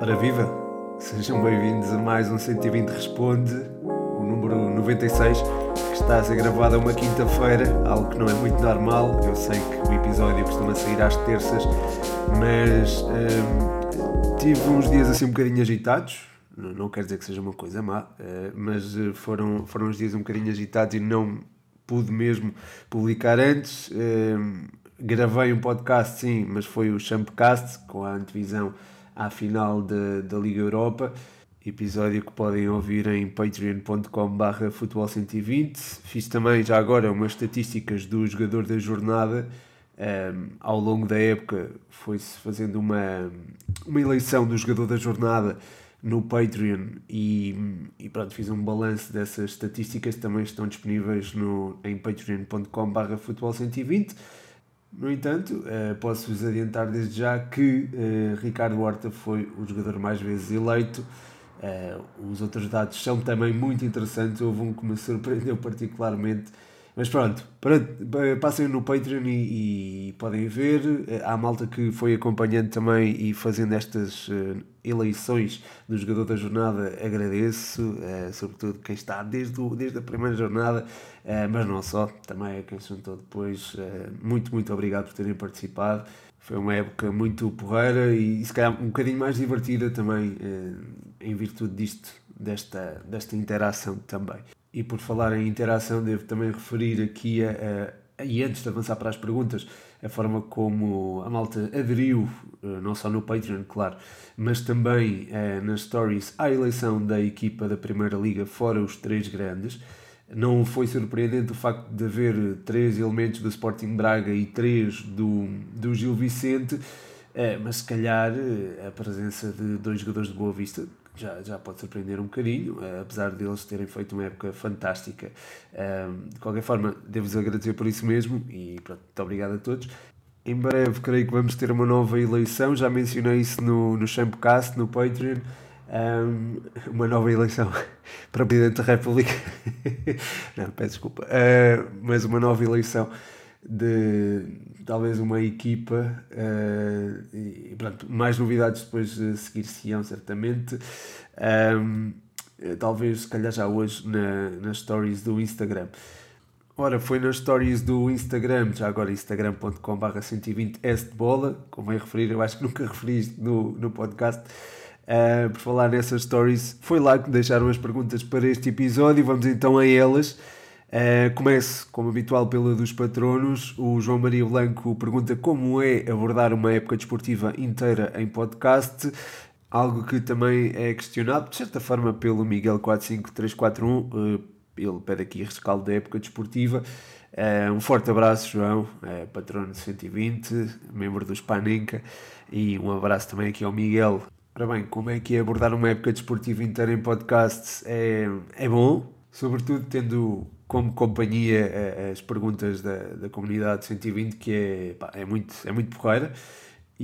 Ora viva! Sejam bem-vindos a mais um 120 Responde, o número 96, que está a ser gravado a uma quinta-feira, algo que não é muito normal. Eu sei que o episódio costuma sair às terças, mas hum, tive uns dias assim um bocadinho agitados. Não, quer dizer que seja uma coisa má, uh, mas eh, foram, foram uns dias um bocadinho agitados e não pude mesmo publicar antes. Gravei um podcast, sim, mas foi o Champcast, com a antevisão à final da Liga Europa. Episódio que podem ouvir em patreon.com.br futebol 120. Fiz também já agora umas estatísticas do jogador da jornada. Um, ao longo da época foi-se fazendo uma, uma eleição do jogador da jornada no Patreon e, e pronto, fiz um balanço dessas estatísticas também estão disponíveis no, em patreon.com.br futebol 120 no entanto, eh, posso-vos adiantar desde já que eh, Ricardo Horta foi o jogador mais vezes eleito. Eh, os outros dados são também muito interessantes. Houve um que me surpreendeu particularmente mas pronto, passem no Patreon e, e, podem ver. Há malta que foi acompanhando também e fazendo estas uh, eleições do jogador da jornada. Agradeço, uh, sobretudo quem está desde, o, desde a primeira jornada, mas não só, também a quem se juntou depois. muito, muito obrigado por terem participado. Foi uma época muito porreira e, se calhar um bocadinho mais divertida também, em virtude disto, desta, desta interação também. E por falar em interação, devo também referir aqui, a, a, e antes de avançar para as perguntas, a forma como a malta aderiu, eh, não só no Patreon, claro, mas também eh, nas stories, à eleição da equipa da Primeira Liga, fora os três grandes. Não foi surpreendente o facto de haver três elementos do Sporting Braga e três do, do Gil Vicente, eh, mas se calhar a presença de dois jogadores de Boa Vista, já, já pode surpreender um bocadinho, uh, apesar deles terem feito uma época fantástica. Uh, de qualquer forma, devo-vos agradecer por isso mesmo e pronto, muito obrigado a todos. Em breve, creio que vamos ter uma nova eleição. Já mencionei isso no, no Champcast, no Patreon. Um, uma nova eleição para Presidente da República. Não, peço desculpa. Uh, mas uma nova eleição de talvez uma equipa uh, e pronto, mais novidades depois uh, seguir-se-ão certamente. Um, talvez se calhar já hoje na, nas stories do Instagram. Ora foi nas stories do Instagram já agora instagram.com.br 120s de bola como é referir, eu acho que nunca referi isto no, no podcast. Uh, por falar nessas stories foi lá que deixaram as perguntas para este episódio vamos então a elas Uh, comece, como habitual, pela dos patronos. O João Maria Blanco pergunta como é abordar uma época desportiva inteira em podcast. Algo que também é questionado, de certa forma, pelo Miguel 45341. Uh, ele pede aqui rescaldo da época desportiva. Uh, um forte abraço, João, uh, patrono 120, membro do Spaninca. E um abraço também aqui ao Miguel. Ora bem, como é que é abordar uma época desportiva inteira em podcast? É, é bom, sobretudo tendo como companhia as perguntas da, da comunidade 120, que é, pá, é, muito, é muito porreira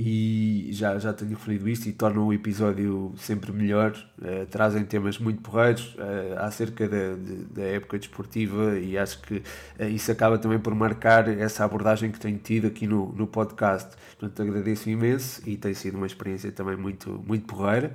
e já, já tenho referido isto e tornam o episódio sempre melhor. Uh, trazem temas muito porreiros uh, acerca da, de, da época desportiva e acho que uh, isso acaba também por marcar essa abordagem que tenho tido aqui no, no podcast. Portanto, agradeço imenso e tem sido uma experiência também muito, muito porreira.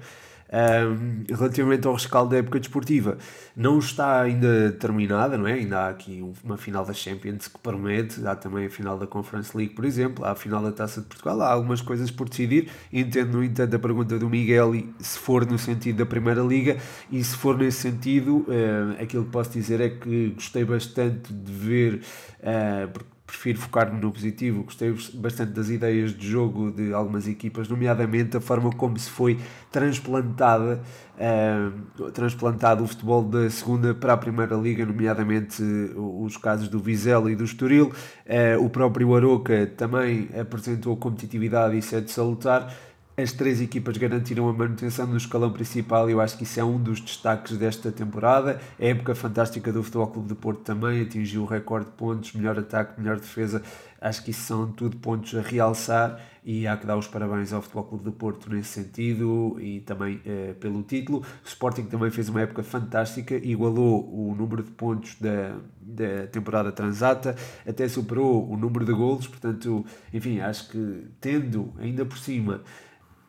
Um, relativamente ao rescaldo da época desportiva, não está ainda terminada, não é? Ainda há aqui uma final da Champions que promete, há também a final da Conference League, por exemplo, há a final da Taça de Portugal, há algumas coisas por decidir. Entendo, no entanto, a pergunta do Miguel se for no sentido da Primeira Liga e se for nesse sentido, aquilo que posso dizer é que gostei bastante de ver, uh, porque prefiro focar-me no positivo. Gostei bastante das ideias de jogo de algumas equipas, nomeadamente a forma como se foi transplantada, uh, transplantado o futebol da segunda para a primeira liga, nomeadamente uh, os casos do Vizela e do Estoril. Uh, o próprio Aroca também apresentou competitividade e de salutar. As três equipas garantiram a manutenção no escalão principal e eu acho que isso é um dos destaques desta temporada. A época fantástica do Futebol Clube de Porto também atingiu o recorde de pontos, melhor ataque, melhor defesa. Acho que isso são tudo pontos a realçar e há que dar os parabéns ao Futebol Clube de Porto nesse sentido e também eh, pelo título. O Sporting também fez uma época fantástica, igualou o número de pontos da, da temporada transata, até superou o número de golos, portanto, enfim, acho que tendo ainda por cima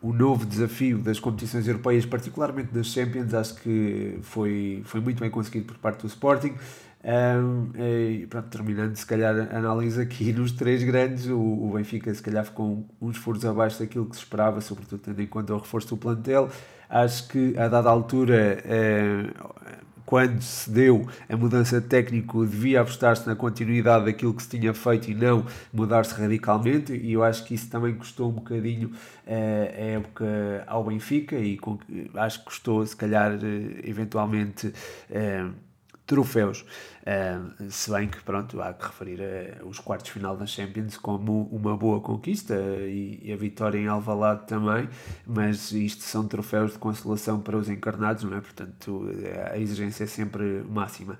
o novo desafio das competições europeias, particularmente das Champions, acho que foi, foi muito bem conseguido por parte do Sporting. Um, e pronto, terminando se calhar a análise aqui nos três grandes, o, o Benfica se calhar ficou uns furos abaixo daquilo que se esperava, sobretudo tendo em conta o reforço do plantel. Acho que a dada altura quando se deu a mudança de técnico, devia apostar-se na continuidade daquilo que se tinha feito e não mudar-se radicalmente, e eu acho que isso também custou um bocadinho uh, a época ao Benfica, e acho que custou, se calhar, uh, eventualmente. Troféus. Uh, se bem que, pronto, há que referir uh, os quartos final da Champions como uma boa conquista e, e, a vitória em Alvalade também, mas isto são troféus de consolação para os encarnados, não é? Portanto, a exigência é sempre máxima.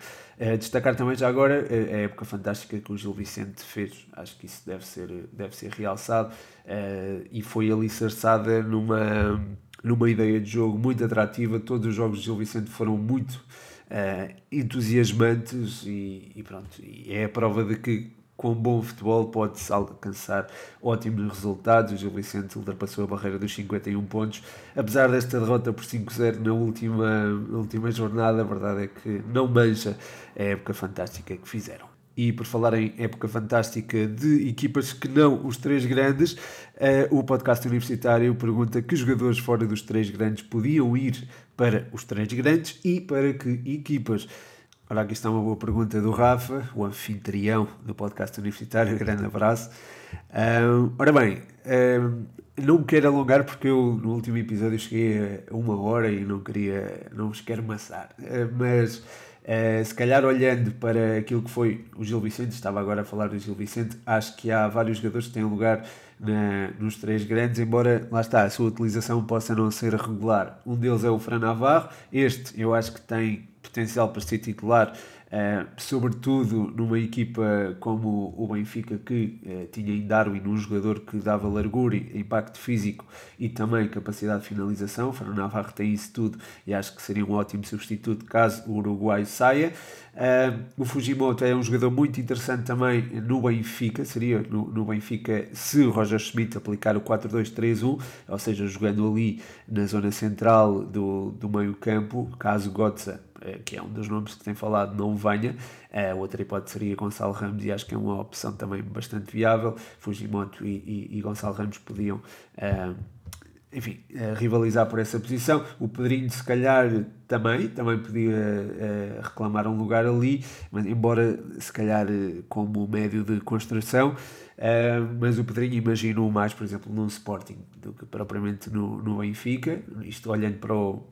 Destacar também já agora a época fantástica que o Gil Vicente fez, acho que isso deve ser, deve ser realçado e foi alicerçada numa, numa ideia de jogo muito atrativa. Todos os jogos de Gil Vicente foram muito uh, entusiasmantes e, e, pronto, e é a prova de que com bom futebol pode-se alcançar ótimos resultados. O Gil Vicente ultrapassou a barreira dos 51 pontos. Apesar desta derrota por 5-0 na última, na última jornada, a verdade é que não mancha a época fantástica que fizeram. E por falar em época fantástica de equipas que não os três grandes, uh, o podcast universitário pergunta que jogadores fora dos três grandes podiam ir para os três grandes e para que equipas. Ora, aqui está uma boa pergunta do Rafa, o anfitrião do podcast universitário. Grande abraço. Um, ora bem, um, não me quero alongar porque eu no último episódio cheguei a uma hora e não queria, não vos quero maçar, uh, mas Uh, se calhar olhando para aquilo que foi o Gil Vicente, estava agora a falar do Gil Vicente, acho que há vários jogadores que têm lugar na, nos três grandes, embora lá está, a sua utilização possa não ser regular. Um deles é o Fran Navarro, este eu acho que tem potencial para ser titular Uh, sobretudo numa equipa como o Benfica, que uh, tinha em Darwin um jogador que dava largura, impacto físico e também capacidade de finalização. Fernando Navarro tem isso tudo e acho que seria um ótimo substituto caso o Uruguai saia. Uh, o Fujimoto é um jogador muito interessante também no Benfica, seria no, no Benfica se o Roger Schmidt aplicar o 4-2-3-1, ou seja, jogando ali na zona central do, do meio campo, caso Gotza eh, que é um dos nomes que tem falado, não venha. A outra hipótese seria Gonçalo Ramos e acho que é uma opção também bastante viável. Fujimoto e, e, e Gonçalo Ramos podiam, uh, enfim, uh, rivalizar por essa posição. O Pedrinho, se calhar, também, também podia uh, reclamar um lugar ali, mas embora se calhar como médio de construção. mas o Pedrinho imagino mais, por exemplo, no Sporting do que propriamente no, no Benfica. Isto olhando para o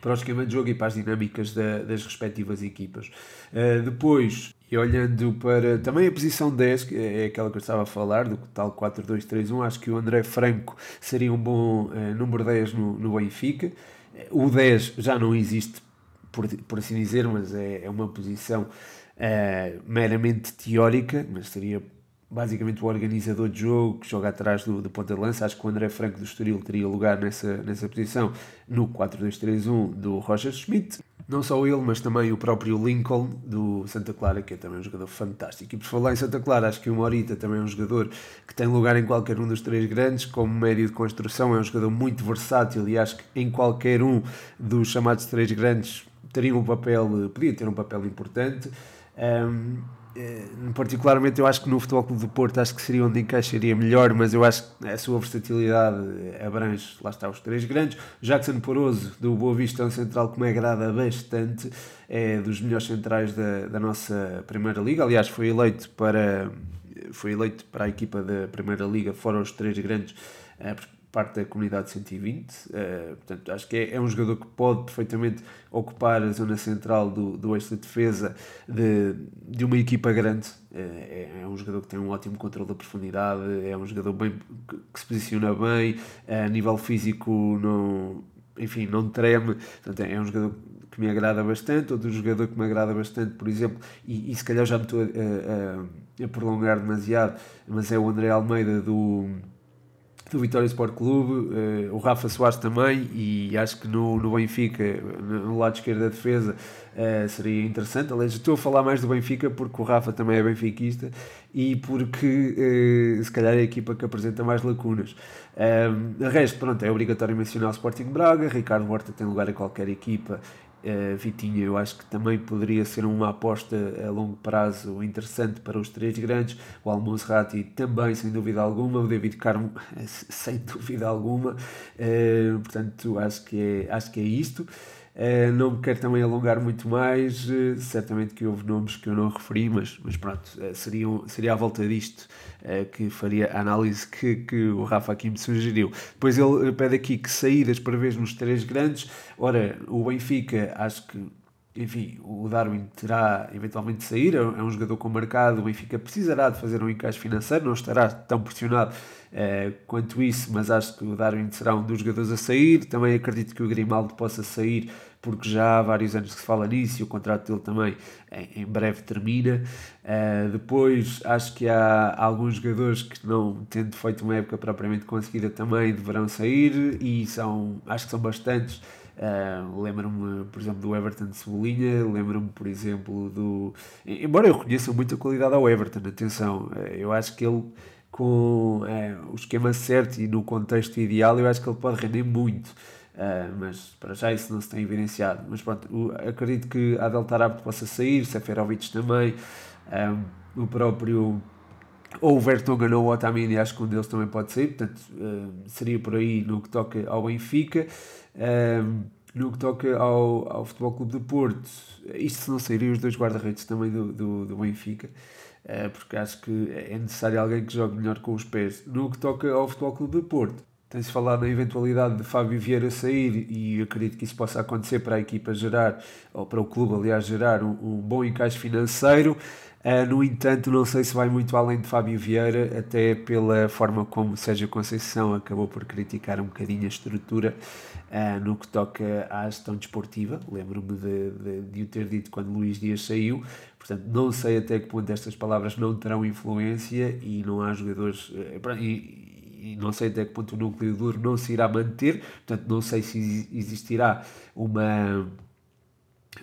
para o esquema de jogo e para as dinâmicas da, das respectivas equipas. Uh, depois, e olhando para também a posição 10, que é aquela que eu estava a falar, do tal 4-2-3-1, acho que o André Franco seria um bom uh, número 10 no, no Benfica. O 10 já não existe, por, por assim dizer, mas é, é uma posição uh, meramente teórica, mas seria basicamente o organizador de jogo que joga atrás do, do ponta de lança. Acho que o André Franco do Estoril teria lugar nessa, nessa posição no 4-2-3-1 do Roger Schmidt. Não só ele, mas também o próprio Lincoln do Santa Clara, que é também um jogador fantástico. E por falar em Santa Clara, acho que o Morita também é um jogador que tem lugar em qualquer um dos três grandes, como médio de construção, é um jogador muito versátil e acho que em qualquer um dos chamados três grandes teria um papel, podia ter um papel importante. Um, particularmente eu acho que no Futebol Clube do Porto acho que seria onde encaixaria melhor, mas eu acho que a sua versatilidade abrange, lá está, os três grandes. Jackson Poroso, do Boa Vista, é um central que me agrada bastante, é dos melhores centrais da, da nossa Primeira Liga, aliás foi eleito para, foi eleito para a equipa da Primeira Liga, fora os três grandes, eh, parte da comunidade 120. Uh, portanto, acho que é, é, um jogador que pode perfeitamente ocupar a zona central do, do eixo de defesa de, de uma equipa grande. Uh, é, é, um jogador que tem um ótimo controle da profundidade, é um jogador bem, que, que se posiciona bem, a nível físico não, enfim, não treme. Portanto, é um jogador que me agrada bastante, outro jogador que me agrada bastante, por exemplo, e, e se calhar já me estou a, a, a prolongar demasiado, mas é o André Almeida do do Vitória Sport Clube, uh, o Rafa Soares também, e acho que no, no Benfica, no lado esquerdo da defesa, uh, seria interessante. Aliás, estou a falar mais do Benfica porque o Rafa também é benfiquista e porque uh, se calhar é a equipa que apresenta mais lacunas. Um, resto, pronto, é obrigatório mencionar o Sporting Braga, Ricardo Horta tem lugar a qualquer equipa Uh, Vitinha, eu acho que também poderia ser uma aposta a longo prazo interessante para os três grandes. O Almonserrati também, sem dúvida alguma. O David Carmo, sem dúvida alguma. Uh, portanto, acho que é, acho que é isto. Uh, não me quero também alongar muito mais. certamente que houve nomes que eu não referi, mas, mas pronto, seria, seria à volta disto que faria a análise que, que o Rafa aqui me sugeriu. Depois ele pede aqui que saídas para ver nos três grandes. Ora, o Benfica, acho que enfim, o Darwin terá eventualmente de sair, é um jogador com mercado, o Benfica precisará de fazer um encaixe financeiro, não estará tão pressionado eh, quanto isso, mas acho que o Darwin será um dos jogadores a sair. Também acredito que o Grimaldo possa sair, porque já há vários anos que se fala nisso e o contrato dele também em, em breve termina. Uh, depois, acho que há alguns jogadores que não tendo feito uma época propriamente conseguida também deverão sair e são, acho que são bastantes. Uh, lembro-me, por exemplo, do Everton de Cebolinha, lembro-me, por exemplo, do. Embora eu reconheça muita qualidade ao Everton, atenção, uh, eu acho que ele com é, o esquema certo e no contexto ideal, eu acho que ele pode render muito. Uh, mas para já isso não se tem evidenciado. Mas pronto, acredito que Adel Tarab possa sair, Seferovic também, um, o próprio ou o Vertonghen ou o Otamendi, acho que um deles também pode sair, portanto uh, seria por aí no que toca ao Benfica. no que toca ao, ao Futebol Clube de Porto, isto não seria os dois guarda-redes também do, do, do Benfica. Eh, porque acho que é necessário alguém que jogue melhor com os pés. No que toca ao Futebol Clube de Porto, tem-se falado na eventualidade de Fábio Vieira sair e acredito que isso possa acontecer para a equipa gerar, ou para o clube, aliás, gerar um, um bom encaixe financeiro. Uh, no entanto, não sei se vai muito além de Fábio Vieira, até pela forma como Sérgio Conceição acabou por criticar um bocadinho a estrutura uh, no que toca à gestão desportiva. Lembro-me de, de, de o ter dito quando Luís Dias saiu, portanto, não sei até que ponto estas palavras não terão influência e não há jogadores. Uh, e, e não sei até que ponto o núcleo duro não se irá manter, portanto, não sei se existirá uma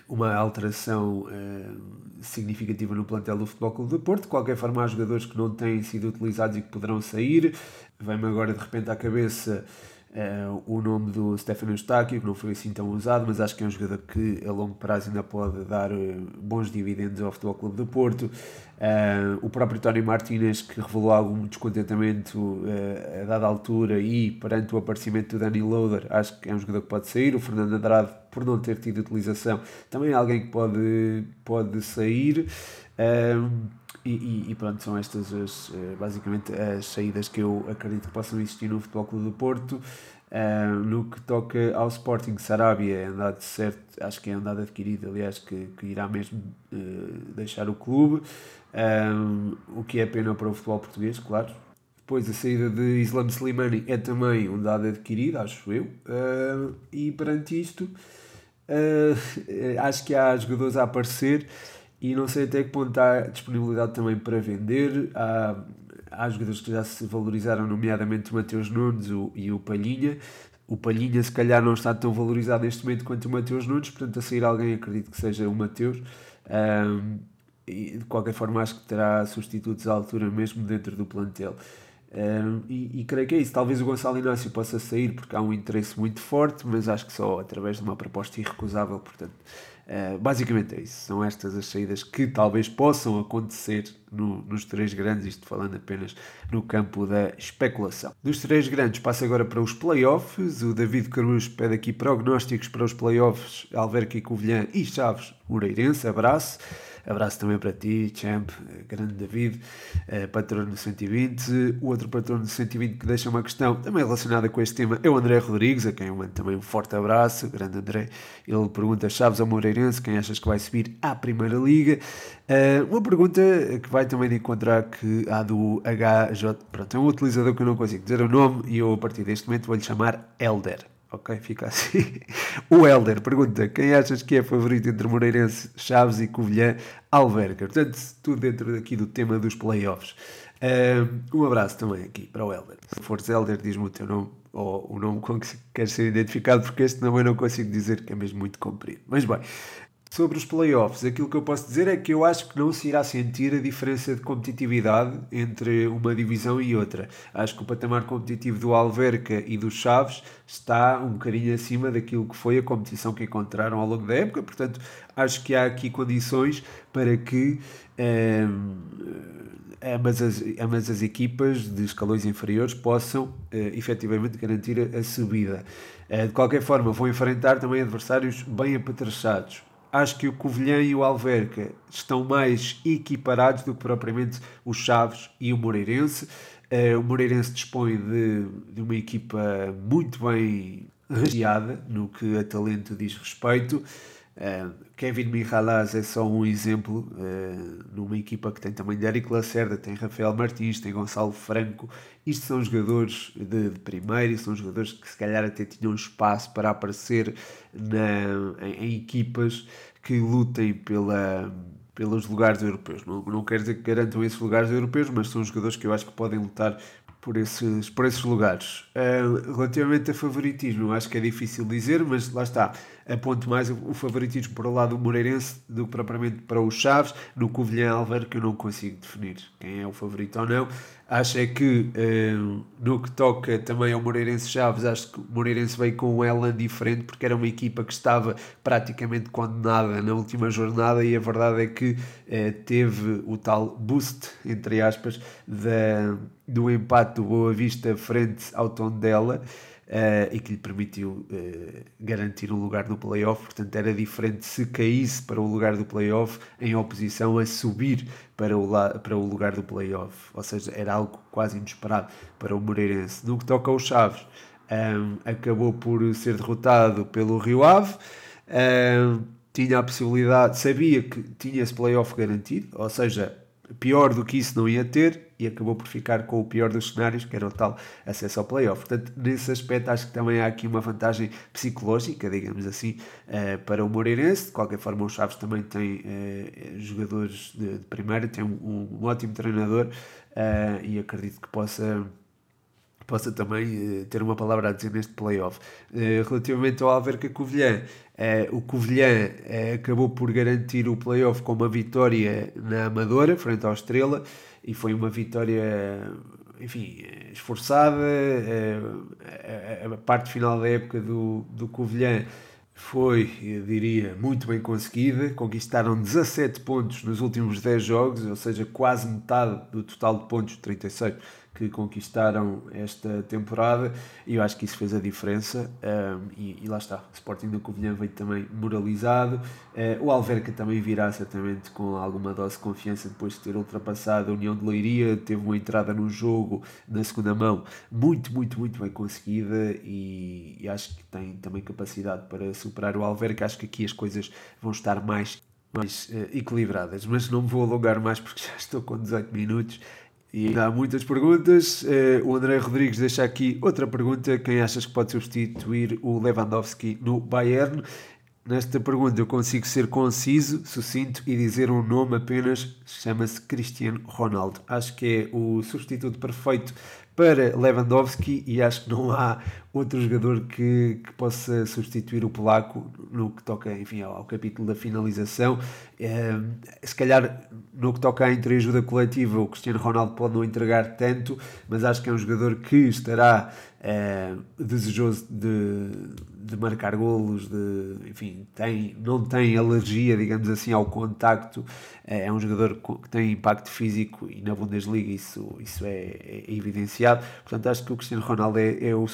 uma alteração uh, significativa no plantel do Futebol Clube do Porto. De qualquer forma, há jogadores que não têm sido utilizados e que poderão sair. Vem-me agora de repente à cabeça uh, o nome do Stefano Eustáquio, que não foi assim tão usado, mas acho que é um jogador que a longo prazo ainda pode dar uh, bons dividendos ao Futebol Clube do Porto. Uh, o próprio Tony Martinez, que revelou algum descontentamento a dada altura e perante o aparecimento do Danny Loader, acho que é um jogador que pode sair. O Fernando Andrade, por não ter tido utilização, também é alguém que pode, pode sair. E, e, pronto, são estas as, basicamente as saídas que eu acredito que possam existir no Futebol Clube do Porto. Uh, no que toca ao Sporting Sarabia, é andado certo, acho que é andado adquirido, aliás, que, que irá mesmo uh, deixar o clube, um, o que é pena para o futebol português, claro. Depois a saída de Islam Slimani é também um dado adquirido, acho eu, uh, e perante isto, acho que há jogadores a aparecer e não sei até que ponto há disponibilidade também para vender. Há, há jogadores que já se valorizaram, nomeadamente o Mateus Nunes o, e o Palhinha. O Palhinha, se calhar, não está tão valorizado neste momento quanto o Mateus Nunes, portanto, a sair alguém, acredito que seja o Mateus. Um, e de qualquer forma, acho que terá substitutos à altura mesmo dentro do plantel. Um, e, e, creio que é isso. Talvez o Gonçalo Inácio possa sair porque há um interesse muito forte, mas acho que só através de uma proposta irrecusável. Portanto, uh, basicamente é isso. São estas as saídas que talvez possam acontecer no, nos três grandes, isto falando apenas no campo da especulação. Dos três grandes, passa agora para os playoffs. O David Cruz pede aqui prognósticos para os playoffs Alverca e Covilhã e Chaves Moreirense. Abraço. Abraço também para ti, Champ, grande David, patrono 120. O outro patrono 120 que deixa uma questão também relacionada com este tema é o André Rodrigues, a quem eu mando também um forte abraço, grande André. Ele pergunta: Chaves ao Moreirense, quem achas que vai subir à Primeira Liga? uma pergunta que vai também encontrar que há do HJ, pronto, é um utilizador que eu não consigo dizer o nome e eu a partir deste momento vou-lhe chamar Elder. Ok, fica assim. O Helder pergunta: quem achas que é favorito entre Moreirense, Chaves e Covilhã, Alverca? Portanto, tudo dentro aqui do tema dos playoffs. Um abraço também aqui para o Helder. Se fores Helder, diz-me o teu nome ou o nome com que queres ser identificado, porque este eu não consigo dizer que é mesmo muito comprido. Mas bem, Sobre os playoffs, aquilo que eu posso dizer é que eu acho que não se irá sentir a diferença de competitividade entre uma divisão e outra. Acho que o patamar competitivo do Alverca e do Chaves está um bocadinho acima daquilo que foi a competição que encontraram ao longo da época, portanto, acho que há aqui condições para que ehm, ambas, as, ambas as equipas de escalões inferiores possam uh, efetivamente garantir a, subida. Uh, de qualquer forma, vão enfrentar também adversários bem apetrechados acho que o Covilhã e o Alverca estão mais equiparados do que propriamente os Chaves e o Moreirense. Uh, o Moreirense dispõe de, de uma equipa muito bem regiada no que a talento diz respeito. Uh, Kevin Mihalaz é só um exemplo uh, numa equipa que tem também de Eric Lacerda, tem Rafael Martins, tem Gonçalo Franco. Isto são jogadores de, de primeiro e são jogadores que se calhar até tinham espaço para aparecer na, em, em equipas que lutem pela, pelos lugares europeus. Não, não quer dizer que garantam esses lugares europeus, mas são jogadores que eu acho que podem lutar por esses, por esses lugares. Uh, relativamente a favoritismo, acho que é difícil dizer, mas lá está. Aponto mais o favoritismo para o lado do Moreirense do que propriamente para os Chaves. No Covilhã Alver, que eu não consigo definir quem é o favorito ou não. Acho é que uh, no que toca também ao Moreirense Chaves, acho que o Moreirense veio com um elan diferente porque era uma equipa que estava praticamente condenada na última jornada e a verdade é que uh, teve o tal boost, entre aspas, da, do empate do Boa Vista frente ao Tondela. Uh, e que lhe permitiu uh, garantir um lugar no playoff. Portanto, era diferente se caísse para o lugar do playoff em oposição a subir para o, para o lugar do playoff. Ou seja, era algo quase inesperado para o Moreirense. No que toca aos Chaves, um, ehm, acabou por ser derrotado pelo Rio Ave. Um, ehm, tinha a possibilidade, sabia que tinha esse playoff garantido, ou seja, pior do que isso não ia ter, e acabou por ficar com o pior dos cenários, que era o tal acesso ao playoff. Portanto, nesse aspecto, acho que também há aqui uma vantagem psicológica, digamos assim, uh, para o Moreirense. De qualquer forma, o Chaves também tem uh, jogadores de, de, primeira, tem um, um ótimo treinador uh, e acredito que possa possa também ter uma palavra a dizer neste playoff. Uh, relativamente ao Alverca Covilhã, o Covilhã acabou por garantir o playoff com uma vitória na Amadora, frente ao Estrela, e foi uma vitória, enfim, esforçada. A, a, a parte final da época do, do Covilhã foi, eu diria, muito bem conseguida. Conquistaram 17 pontos nos últimos 10 jogos, ou seja, quase metade do total de pontos, 36 que conquistaram esta temporada e eu acho que isso fez a diferença um, e, e, lá está, o Sporting da Covilhã veio também moralizado. Uh, o Alverca também virá certamente com alguma dose de confiança depois de ter ultrapassado a União de Leiria, teve uma entrada no jogo na segunda mão muito, muito, muito bem conseguida e, e acho que tem também capacidade para superar o Alverca, acho que aqui as coisas vão estar mais mais uh, equilibradas, mas não me vou alongar mais porque já estou com 18 minutos e há muitas perguntas. Uh, o André Rodrigues deixa aqui outra pergunta: quem achas que pode substituir o Lewandowski no Bayern? Nesta pergunta eu consigo ser conciso, sucinto e dizer um nome apenas, chama-se Cristiano Ronaldo. Acho que é o substituto perfeito para Lewandowski e acho que não há outro jogador que, que possa substituir o polaco no que toca enfim, ao, ao capítulo da finalização. É, se calhar no que toca à entreajuda coletiva, o Cristiano Ronaldo pode não entregar tanto, mas acho que é um jogador que estará é, desejoso de, de marcar golos, de, enfim, tem, não tem alergia, digamos assim, ao contacto. É, é um jogador que tem impacto físico e na Bundesliga isso, isso é, é evidenciado. Portanto, acho que o Cristiano Ronaldo é, é o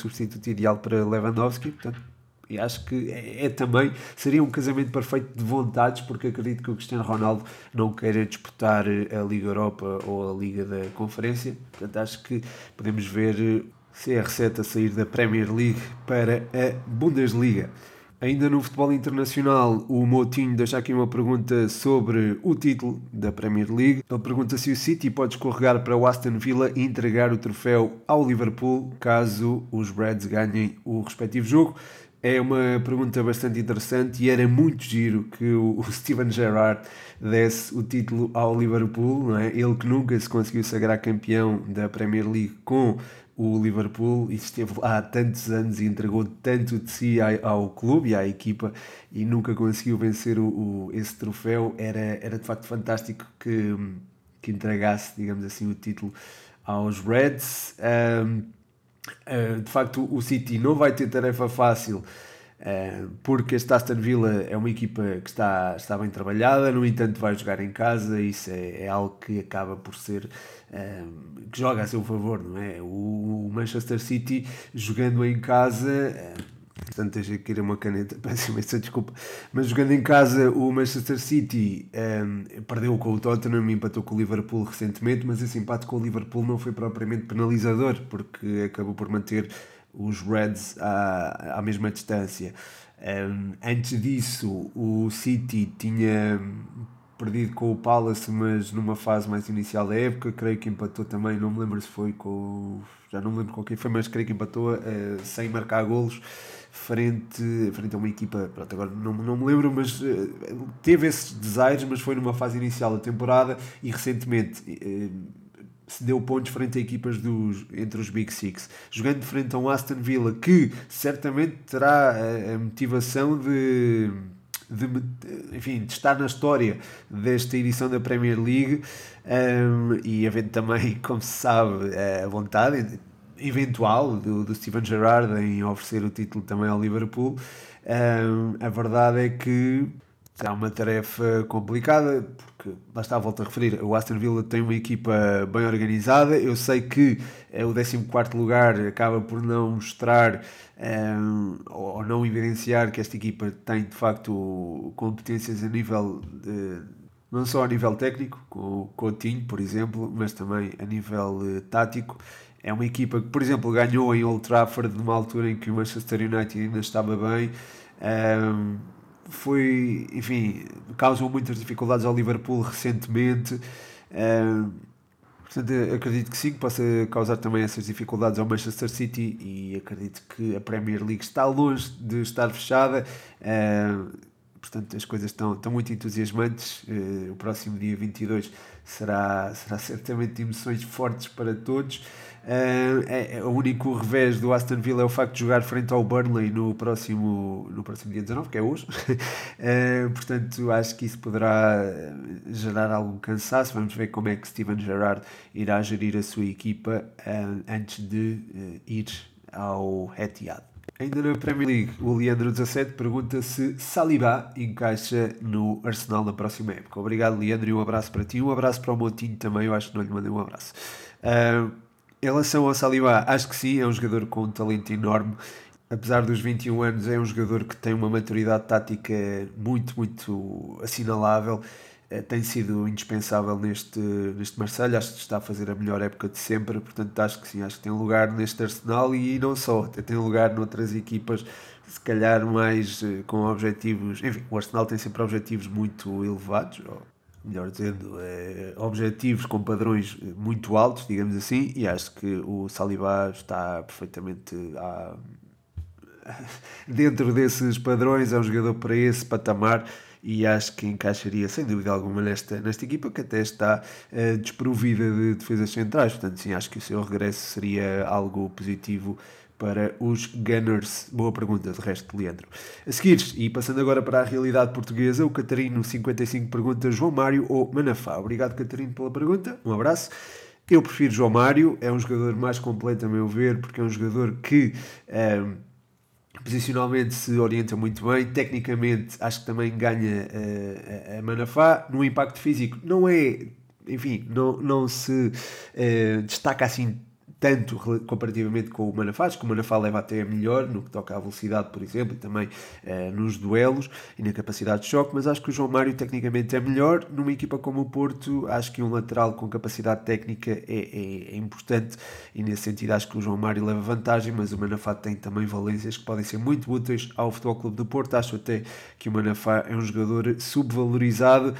ideal para Lewandowski. Portanto, E acho que é, é, também, seria um casamento perfeito de vontades, porque acredito que o Cristiano Ronaldo não queira disputar a Liga Europa ou a Liga da Conferência. Portanto, acho que podemos ver CR7 a sair da Premier League para a Bundesliga. Ainda no futebol internacional, o Moutinho deixa aqui uma pergunta sobre o título da Premier League. Ele pergunta se o City pode escorregar para o Aston Villa e entregar o troféu ao Liverpool caso os Reds ganhem o respectivo jogo. É uma pergunta bastante interessante e era muito giro que o, Steven Gerrard desse o título ao Liverpool, não é? Ele que nunca se conseguiu sagrar campeão da Premier League com o Liverpool esteve lá há tantos anos e entregou tanto de si ao, clube e à equipa e nunca conseguiu vencer o, o, esse troféu. Era, era de facto fantástico que, que entregasse, digamos assim, o título aos Reds. Um, uh, de facto, o City não vai ter tarefa fácil porque este Aston Villa é uma equipa que está, está bem trabalhada, no entanto vai jogar em casa, isso é, é algo que acaba por ser uh, que joga a seu favor, não é? O, Manchester City jogando em casa, uh, portanto deixa aqui uma caneta, peço imensa desculpa, mas jogando em casa o Manchester City um, perdeu com o Tottenham, empatou com o Liverpool recentemente, mas esse empate com o Liverpool não foi propriamente penalizador, porque acabou por manter os Reds à, à mesma distância. Um, antes disso, o City tinha perdido com o Palace, mas numa fase mais inicial da época, creio que empatou também, não me lembro se foi com. Já não me lembro com quem foi, mas creio que empatou uh, sem marcar golos frente, frente a uma equipa, pronto, agora não, não me lembro, mas uh, teve esses desaires, mas foi numa fase inicial da temporada e recentemente. Uh, se deu pontos frente a equipas dos, entre os Big Six, jogando frente a um Aston Villa que certamente terá a, a motivação de, de, enfim, de estar na história desta edição da Premier League um, e havendo também, como se sabe, a vontade eventual do, do Steven Gerrard em oferecer o título também ao Liverpool. Um, a verdade é que será uma tarefa complicada, porque lá está a volta a referir, o Aston Villa tem uma equipa bem organizada, eu sei que é o 14 lugar acaba por não mostrar um, ou não evidenciar que esta equipa tem de facto competências a nível de, não só a nível técnico, com o Coutinho, por exemplo, mas também a nível uh, tático. É uma equipa que, por exemplo, ganhou em Old Trafford numa altura em que o Manchester United ainda estava bem. Um, foi, enfim, causou muitas dificuldades ao Liverpool recentemente. Uh, portanto, acredito que sim, que possa causar também essas dificuldades ao Manchester City e acredito que a Premier League está longe de estar fechada. Uh, portanto, as coisas estão, estão muito entusiasmantes. Uh, o próximo dia 22 será, será certamente emoções fortes para todos. Uh, é, é, o único revés do Aston Villa é o facto de jogar frente ao Burnley no próximo, no próximo dia 19, que é hoje. uh, portanto, acho que isso poderá gerar algum cansaço. Vamos ver como é que Steven Gerrard irá gerir a sua equipa uh, antes de ir ao Etihad. Ainda na Premier League, o Leandro 17 pergunta se Saliba encaixa no Arsenal na próxima época. Obrigado, Leandro, e um abraço para ti. Um abraço para o Montinho também. Eu acho que não lhe mandei um abraço. Uh, em relação ao Saliba, acho que sim, é um jogador com um talento enorme. Apesar dos 21 anos, é um jogador que tem uma maturidade tática muito, muito assinalável. Eh, tem sido indispensável neste, neste Marseille. Acho que está a fazer a melhor época de sempre. Portanto, acho que sim, acho que tem lugar neste Arsenal e não só, tem lugar noutras equipas, se calhar mais eh, com objetivos. Enfim, o Arsenal tem sempre objetivos muito elevados, melhor dizendo, é, objetivos com padrões muito altos, digamos assim, e acho que o Saliba está perfeitamente à... dentro desses padrões, é um jogador para esse patamar e acho que encaixaria sem dúvida alguma nesta, nesta equipa que até está uh, desprovida de defesas centrais, portanto sim, acho que o seu regresso seria algo positivo para os Gunners? Boa pergunta, de resto, Leandro. A seguir, e passando agora para a realidade portuguesa, o Catarino55 pergunta João Mário ou Manafá. Obrigado, Catarino, pela pergunta. Um abraço. Eu prefiro João Mário, é um jogador mais completo, a meu ver, porque é um jogador que. Um, ehm, posicionalmente se orienta muito bem, tecnicamente acho que também ganha uh, a Manafá, no impacto físico não é, enfim, não, não se uh, destaca assim tanto comparativamente com o Manafá, acho que o Manafá leva até a melhor no que toca à velocidade, por exemplo, e também uh, nos duelos e na capacidade de choque, mas acho que o João Mário tecnicamente é melhor. Numa equipa como o Porto, acho que um lateral com capacidade técnica é, é, é importante e nesse sentido acho que o João Mário leva vantagem, mas o Manafá tem também valências que podem ser muito úteis ao Futebol Clube do Porto. Acho até que o Manafá é um jogador subvalorizado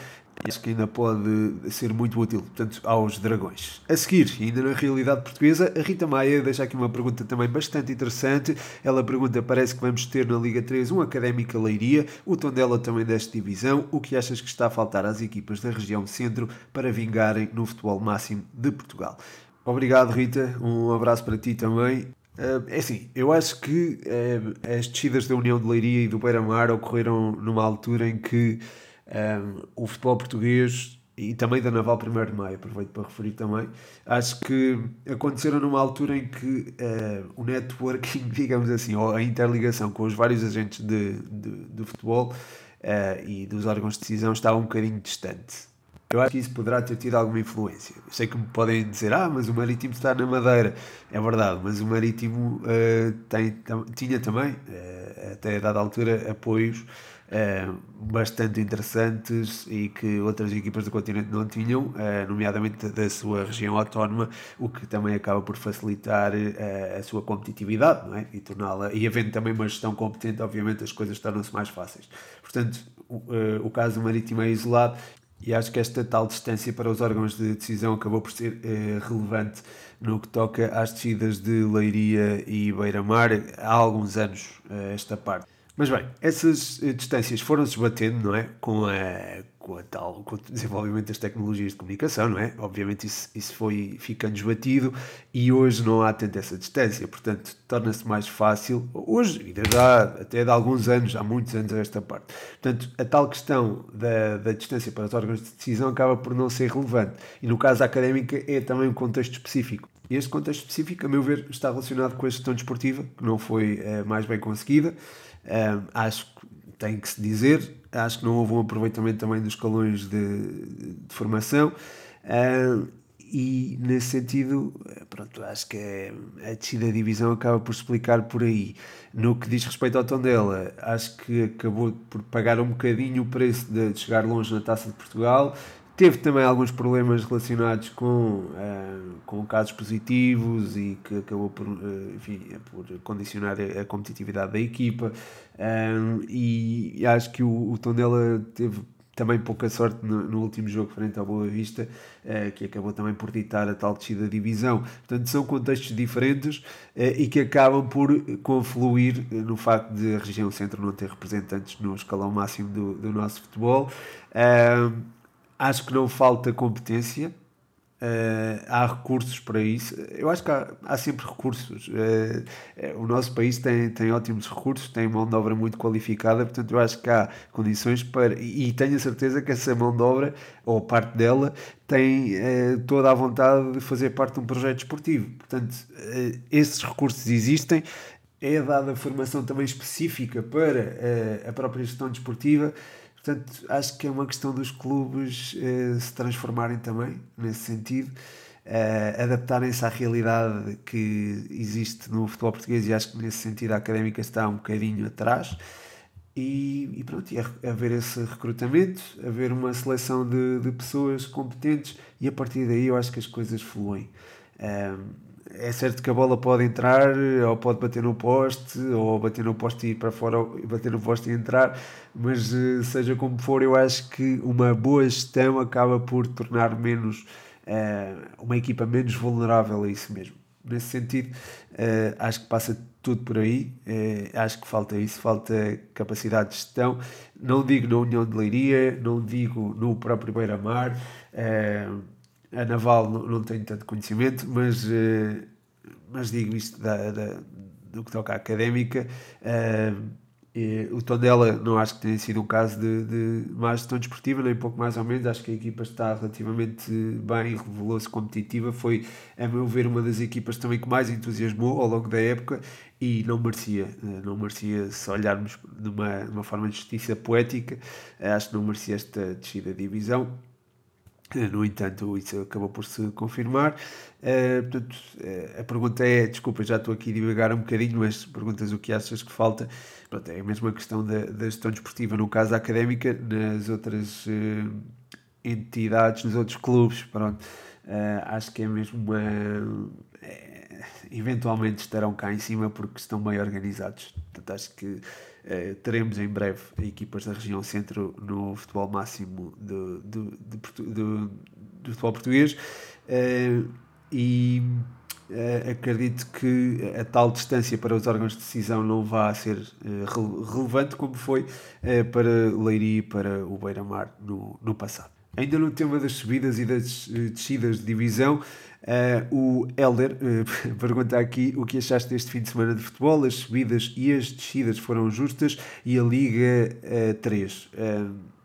acho que ainda pode ser muito útil, portanto, aos dragões. A seguir, ainda na realidade portuguesa, a Rita Maia deixa aqui uma pergunta também bastante interessante. Ela pergunta: parece que vamos ter na Liga 3 um Académica Leiria, o tom dela também desta divisão. O que achas que está a faltar às equipas da região centro para vingarem no futebol máximo de Portugal? Obrigado, Rita. Um abraço para ti também. Uh, é assim, eu acho que uh, as descidas da União de Leiria e do Beira-Mar ocorreram numa altura em que um, o futebol português e também da Naval 1 de Maio, aproveito para referir também, acho que aconteceram numa altura em que uh, o networking, digamos assim, ou a interligação com os vários agentes de, de, de futebol uh, e dos órgãos de decisão estava um bocadinho distante. Eu acho que isso poderá ter tido alguma influência. Sei que me podem dizer, ah, mas o Marítimo está na Madeira. É verdade, mas o Marítimo uh, tem, tinha também, até a dada altura, apoios bastante interessantes e que outras equipas do continente não tinham, uh, nomeadamente da sua região autónoma, o que também acaba por facilitar uh, a sua competitividade não é? e torná-la. E havendo também uma gestão competente, obviamente as coisas tornam-se mais fáceis. Portanto, o, o caso Marítimo é isolado e acho que esta tal distância para os órgãos de decisão acabou por ser eh, relevante no que toca às descidas de Leiria e Beira-Mar há alguns anos, eh, esta parte. Mas bem, essas eh, distâncias foram-se batendo, não é? Com, a, com, a tal, com o desenvolvimento das tecnologias de comunicação, não é? Obviamente isso, isso foi ficando esbatido e hoje não há tanta essa distância, portanto torna-se mais fácil, hoje, ainda já até de alguns anos, há muitos anos a esta parte. Portanto, a tal questão da, da distância para os órgãos de decisão acaba por não ser relevante. E no caso académica é também um contexto específico. E este contexto específico, a meu ver, está relacionado com a gestão desportiva, que não foi é, mais bem conseguida. Um, acho que tem que se dizer, acho que não houve um aproveitamento também dos escalões de, de formação. Um, e nesse sentido, pronto, acho que é, a descida da divisão acaba por explicar por aí. No que diz respeito ao Tondela, acho que acabou por pagar um bocadinho o preço de chegar longe na Taça de Portugal, Teve também alguns problemas relacionados com, uh, com casos positivos e que acabou por, uh, enfim, por condicionar a, competitividade da equipa. Um, eh, e acho que o, o Tondela teve também pouca sorte no, no, último jogo frente ao Boa Vista, uh, que acabou também por ditar a tal descida da divisão. Portanto, são contextos diferentes e que acabam por confluir no facto de a região centro não ter representantes no escalão máximo do, do nosso futebol. Acho que não falta competência. Uh, há recursos para isso. Eu acho que há, há sempre recursos. Uh, o nosso país tem, tem ótimos recursos, tem mão de obra muito qualificada, portanto, eu acho que há condições para. E, e tenho a certeza que essa mão de obra, ou parte dela, tem uh, toda a vontade de fazer parte de um projeto esportivo. Portanto, esses recursos existem. É dada formação também específica para a própria gestão desportiva. Portanto, acho que é uma questão dos clubes eh, se transformarem também nesse sentido, eh, adaptarem-se à realidade que existe no futebol português e acho que nesse sentido a académica está um bocadinho atrás. E, e pronto, e haver esse recrutamento, haver uma seleção de, de pessoas competentes e a partir daí eu acho que as coisas fluem. É certo que a bola pode entrar, ou pode bater no poste, ou bater no poste e ir para fora, ou bater no poste e entrar, mas eh, seja como for, eu acho que uma boa gestão acaba por tornar menos uh, uma equipa menos vulnerável a isso mesmo. Nesse sentido, acho que passa tudo por aí. Acho que falta isso, falta capacidade de gestão. Não digo na União de Leiria, não digo no próprio Beira-Mar a Naval não, não tenho tanto conhecimento, mas, uh, mas digo isto da, da, do que toca à académica. Uh, o Tondela não acho que tenha sido um caso de, de má gestão desportiva, nem pouco mais ou menos. Acho que a equipa está relativamente bem, revelou-se competitiva. Foi, a meu ver, uma das equipas também que mais entusiasmou ao longo da época e não merecia. Não merecia, se olharmos de uma, de uma forma de justiça poética, acho que não merecia esta descida de divisão No entanto, isso acabou por se confirmar. Uh, portanto, uh, a pergunta é: desculpa, já estou aqui a divagar um bocadinho, mas perguntas o que achas que falta. Pronto, é a mesma questão da, da gestão desportiva, no caso académica, nas outras uh, entidades, nos outros clubes. Pronto, acho que é mesmo uma. Eventualmente estarão cá em cima porque estão bem organizados. Portanto, acho que Uh, teremos em breve equipas da região centro no futebol máximo do, do, do, do, do futebol português uh, e uh, acredito que a tal distância para os órgãos de decisão não vá ser relevante como foi para Leiria e para o Beira-Mar no, no passado. Ainda no tema das subidas e das descidas de divisão, Uh, o Helder uh, pergunta aqui o que achaste deste fim de semana de futebol. As subidas e as descidas foram justas e a Liga uh, 3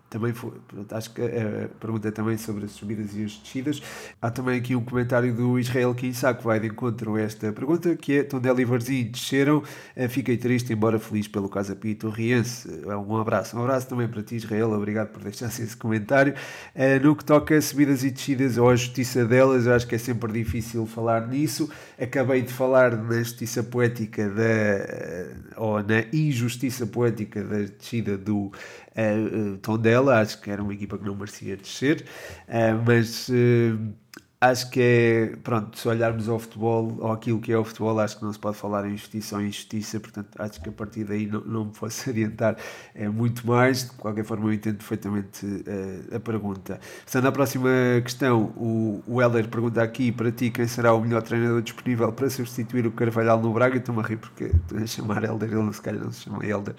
também foi, pronto, acho que a pergunta é também sobre as subidas e as descidas. Há também aqui um comentário do Israel Kinsá que vai de encontro a esta pergunta, que é Tondela e Varzim desceram, eh, fiquei triste, embora feliz pelo Casa Pito Riense. Eh, um abraço. Um abraço também para ti, Israel, obrigado por deixar esse comentário. Eh, no que toca a subidas e descidas ou a justiça delas, acho que é sempre difícil falar nisso. Acabei de falar na justiça poética da, ou na injustiça poética da descida do uh, Tondela, acho que era uma equipa que não merecia descer, uh, mas uh, acho que é, pronto, se olharmos ao futebol, ou aquilo que é o futebol, acho que não se pode falar em justiça ou injustiça, portanto acho que a partir daí não, não me posso orientar é, muito mais, de qualquer forma eu entendo perfeitamente uh, a pergunta. Passando à próxima questão, o, o Helder pergunta aqui, para ti, quem será o melhor treinador disponível para substituir o Carvalhal no Braga? Estou-me a rir porque estou a chamar Helder, ele se calhar não se chama Helder,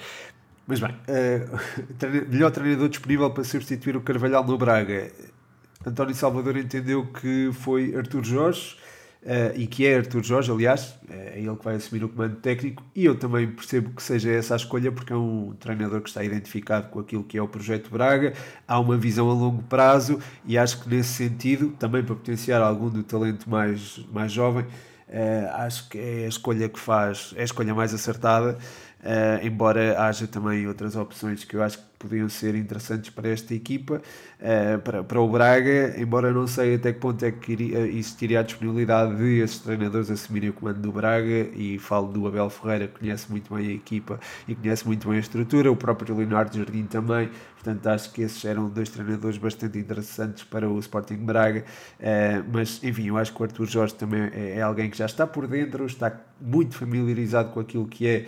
mas bem, uh, melhor treinador disponível para substituir o Carvalhal no Braga. António Salvador entendeu que foi Artur Jorge, uh, e que é Artur Jorge, aliás, é ele que vai assumir o comando técnico, e eu também percebo que seja essa a escolha, porque é um treinador que está identificado com aquilo que é o projeto Braga, há uma visão a longo prazo, e acho que nesse sentido, também para potenciar algum do talento mais, mais jovem, uh, acho que é a escolha que faz, é a escolha mais acertada. Uh, embora haja também outras opções que eu acho que podiam ser interessantes para esta equipa, uh, para, para o Braga, embora não sei até que ponto é que iria, existiria a disponibilidade de esses treinadores assumirem o comando do Braga, e falo do Abel Ferreira, que conhece muito bem a equipa e conhece muito bem a estrutura, o próprio Leonardo Jardim também, portanto acho que esses eram dois treinadores bastante interessantes para o Sporting Braga, uh, mas enfim, eu acho que o Arthur Jorge também é, é alguém que já está por dentro, está muito familiarizado com aquilo que é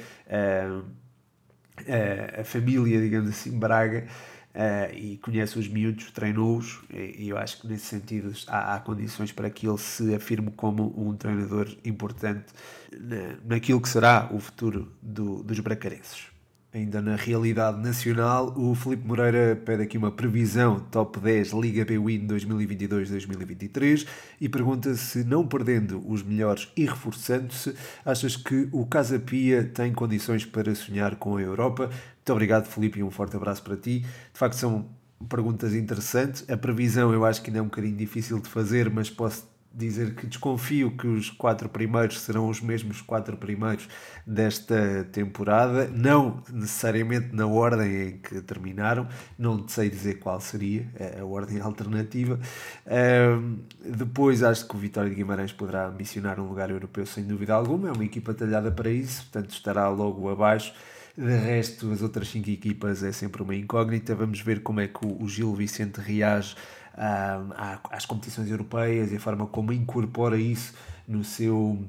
a família, digamos assim, Braga, uh, e conhece os miúdos, treinou-os, e, e, eu acho que nesse sentido há, há, condições para que ele se afirme como um treinador importante na, naquilo que será o futuro do, dos bracarenses. Ainda na realidade nacional, o Felipe Moreira pede aqui uma previsão top 10 Liga B-Win 2022-2023 e pergunta se, não perdendo os melhores e reforçando-se, achas que o Casa Pia tem condições para sonhar com a Europa? Muito obrigado, Felipe, e um forte abraço para ti. De facto, são perguntas interessantes. A previsão eu acho que ainda é um bocadinho difícil de fazer, mas posso dizer que desconfio que os quatro primeiros serão os mesmos quatro primeiros desta temporada, não necessariamente na ordem em que terminaram, não sei dizer qual seria a ordem alternativa. depois acho que o Vitória de Guimarães poderá ambicionar um lugar europeu sem dúvida alguma, é uma equipa talhada para isso, portanto estará logo abaixo. De resto, as outras cinco equipas é sempre uma incógnita. Vamos ver como é que o Gil Vicente reage às competições europeias e a forma como incorpora isso no seu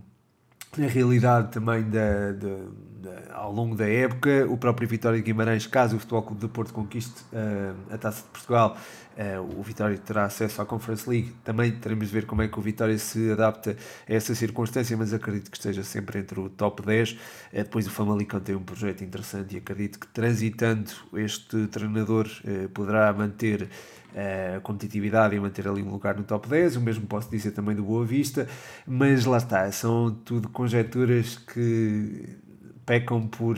na realidade também da, da, da, ao longo da época, o próprio Vitória de Guimarães, caso o Futebol Clube de Porto conquiste uh, a Taça de Portugal, uh, o Vitória terá acesso à Conference League. Também teremos de ver como é que o Vitória se adapta a essa circunstância, mas acredito que esteja sempre entre o top 10. Uh, eh, depois o Famalicão tem um projeto interessante e acredito que transitando este treinador poderá manter a competitividade e manter ali um lugar no top 10. O mesmo posso dizer também do Boa Vista, mas lá está, são tudo conjecturas que pecam por,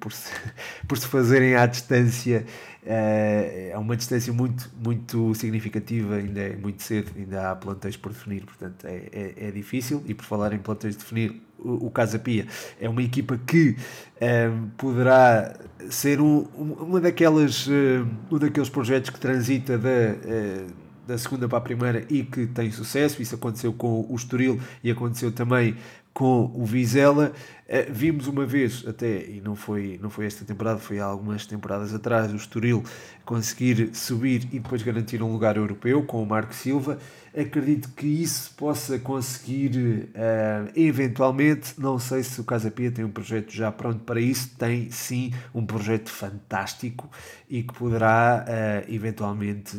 por, se, por se fazerem à distância. É uma distância muito, muito significativa, ainda é muito cedo, ainda há plantéis por definir, portanto é, é, é difícil. E por falar em plantéis de definir, o, Casa Pia é uma equipa que um, ehm, poderá ser um, uma daquelas, uh, um daqueles projetos que transita da, uh, da segunda para a primeira e que tem sucesso. Isso aconteceu com o Estoril e aconteceu também com o Vizela. Uh, vimos uma vez, até, e não foi, não foi esta temporada, foi há algumas temporadas atrás, o Estoril conseguir subir e depois garantir um lugar europeu com o Marco Silva. Acredito que isso possa conseguir uh, eventualmente. Não sei se o Casa Pia tem um projeto já pronto para isso. Tem sim um projeto fantástico e que poderá uh, eventualmente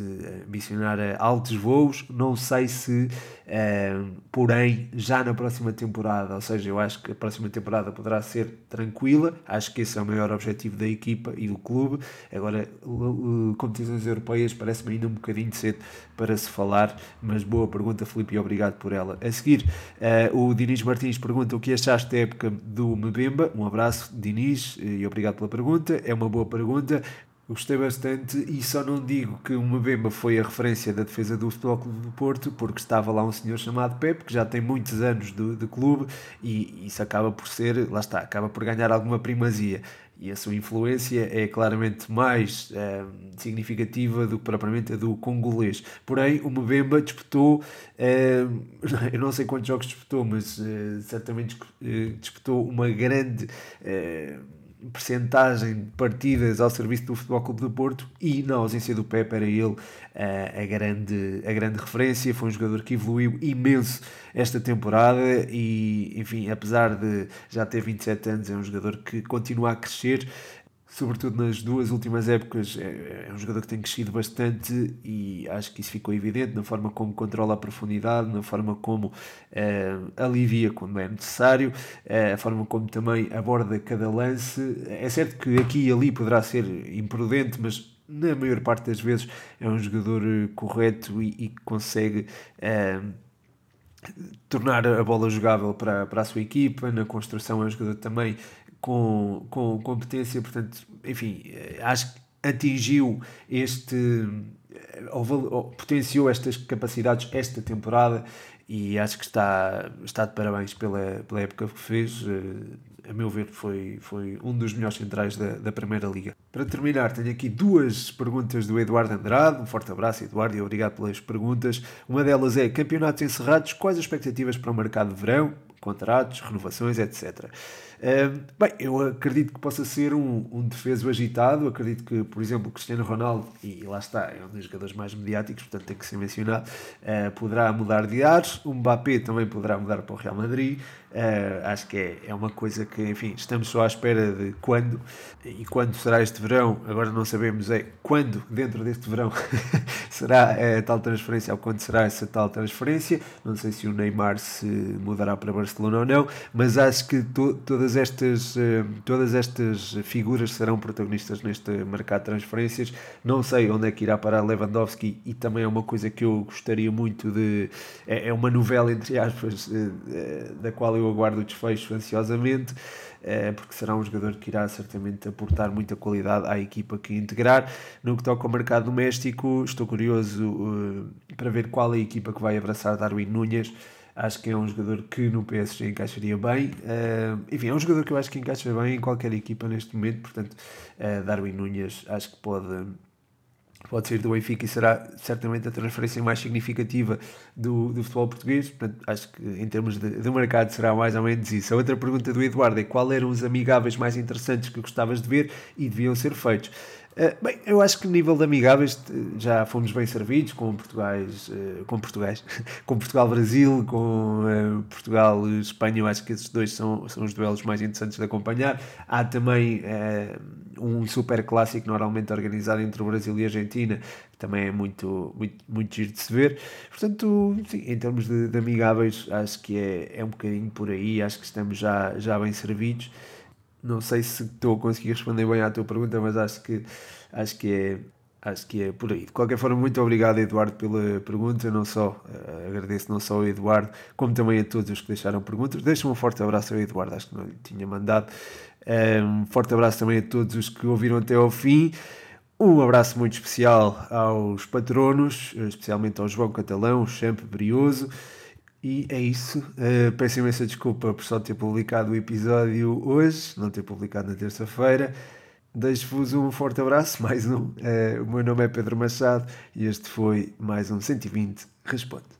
missionar a altos voos. Não sei se, porém, já na próxima temporada, ou seja, eu acho que a próxima temporada poderá ser tranquila. Acho que esse é o maior objetivo da equipa e do clube. Agora, competições europeias parece-me ainda um bocadinho cedo para se falar, mas boa pergunta, Felipe, e obrigado por ela. A seguir, uh, o Diniz Martins pergunta o que achaste da época do Mbemba. Um abraço, Diniz, e obrigado pela pergunta. É uma boa pergunta. Gostei bastante e só não digo que o Mbemba foi a referência da defesa do Futebol Clube do Porto, porque estava lá um senhor chamado Pepe, que já tem muitos anos de, de clube e isso acaba por ser, lá está, acaba por ganhar alguma primazia e a sua influência é claramente mais é, significativa do que propriamente a do congolês. Porém, o Mbemba disputou, é, eu não sei quantos jogos disputou, mas é, certamente disputou uma grande percentagem de partidas ao serviço do Futebol Clube do Porto e na ausência do Pepe era ele a, grande, a grande referência, foi um jogador que evoluiu imenso esta temporada e, enfim, apesar de já ter 27 anos, é um jogador que continua a crescer, sobretudo nas duas últimas épocas, é, é, um jogador que tem crescido bastante e acho que isso ficou evidente na forma como controla a profundidade, na forma como é, alivia quando é necessário, é, a forma como também aborda cada lance. É certo que aqui e ali poderá ser imprudente, mas na maior parte das vezes é um jogador eh, correto e, e consegue tornar a bola jogável para, para a sua equipa. Na construção é um jogador também com, com competência, portanto, enfim, eh, acho que atingiu este ou, ou, potenciou estas capacidades esta temporada e acho que está, está de parabéns pela, pela época que fez a meu ver, foi, foi um dos melhores centrais da, da Primeira Liga. Para terminar, tenho aqui duas perguntas do Eduardo Andrade. Um forte abraço, Eduardo, e obrigado pelas perguntas. Uma delas é: campeonatos encerrados, quais as expectativas para o mercado de verão? Contratos, renovações, etc bem, eu acredito que possa ser um, um defeso agitado. Acredito que, por exemplo, Cristiano Ronaldo, e lá está, é um dos jogadores mais mediáticos, portanto tem que ser mencionado, uh, poderá mudar de ares. O Mbappé também poderá mudar para o Real Madrid. Uh, acho que é, é uma coisa que, enfim, estamos só à espera de quando e quando será este verão. Agora não sabemos é quando, dentro deste verão, será a tal transferência ou quando será essa tal transferência. Não sei se o Neymar se mudará para Barcelona ou não, mas acho que to todas estas, eh, todas estas figuras serão protagonistas neste mercado de transferências. Não sei onde é que irá parar Lewandowski e também é uma coisa que eu gostaria muito de. É, é uma novela, entre aspas, eh, eh, da qual eu aguardo o desfecho ansiosamente. Porque será um jogador que irá certamente aportar muita qualidade à equipa que integrar. No que toca ao mercado doméstico, estou curioso para ver qual é a equipa que vai abraçar Darwin Núñez Acho que é um jogador que no PSG encaixaria bem. Uh, enfim, é um jogador que eu acho que encaixa bem em qualquer equipa neste momento. Portanto, uh, Darwin Núñez acho que pode, pode sair do Benfica e será certamente a transferência mais significativa do, do futebol português. Portanto, acho que em termos de, de mercado será mais ou menos isso. A outra pergunta do Eduardo é qual eram os amigáveis mais interessantes que gostavas de ver e deviam ser feitos. Uh, bem, eu acho que no nível de amigáveis já fomos bem servidos com Portugais, uh, com Portugais, com Portugal-Brasil, com uh, Portugal-Espanha. Eu acho que esses dois são, são os duelos mais interessantes de acompanhar. Há também um super clássico normalmente organizado entre o Brasil e a Argentina, que também é muito, muito, muito giro de se ver. Portanto, sim, em termos de, de amigáveis, acho que é, é um bocadinho por aí. Acho que estamos já, já bem servidos. Não sei se estou a conseguir responder bem à tua pergunta, mas acho que, acho que é acho que é por aí. De qualquer forma, muito obrigado, Eduardo, pela pergunta. Não só uh, agradeço não só ao Eduardo, como também a todos os que deixaram perguntas. Deixa um forte abraço ao Eduardo, acho que não lhe tinha mandado. Eh, um forte abraço também a todos os que ouviram até ao fim. Um abraço muito especial aos patronos, especialmente ao João Catalão, sempre brioso. E é isso. Uh, peço imensa desculpa por só ter publicado o episódio hoje, não ter publicado na terça-feira. deixo-vos um forte abraço, mais um. Uh, o meu nome é Pedro Machado e este foi mais um 120 Responde.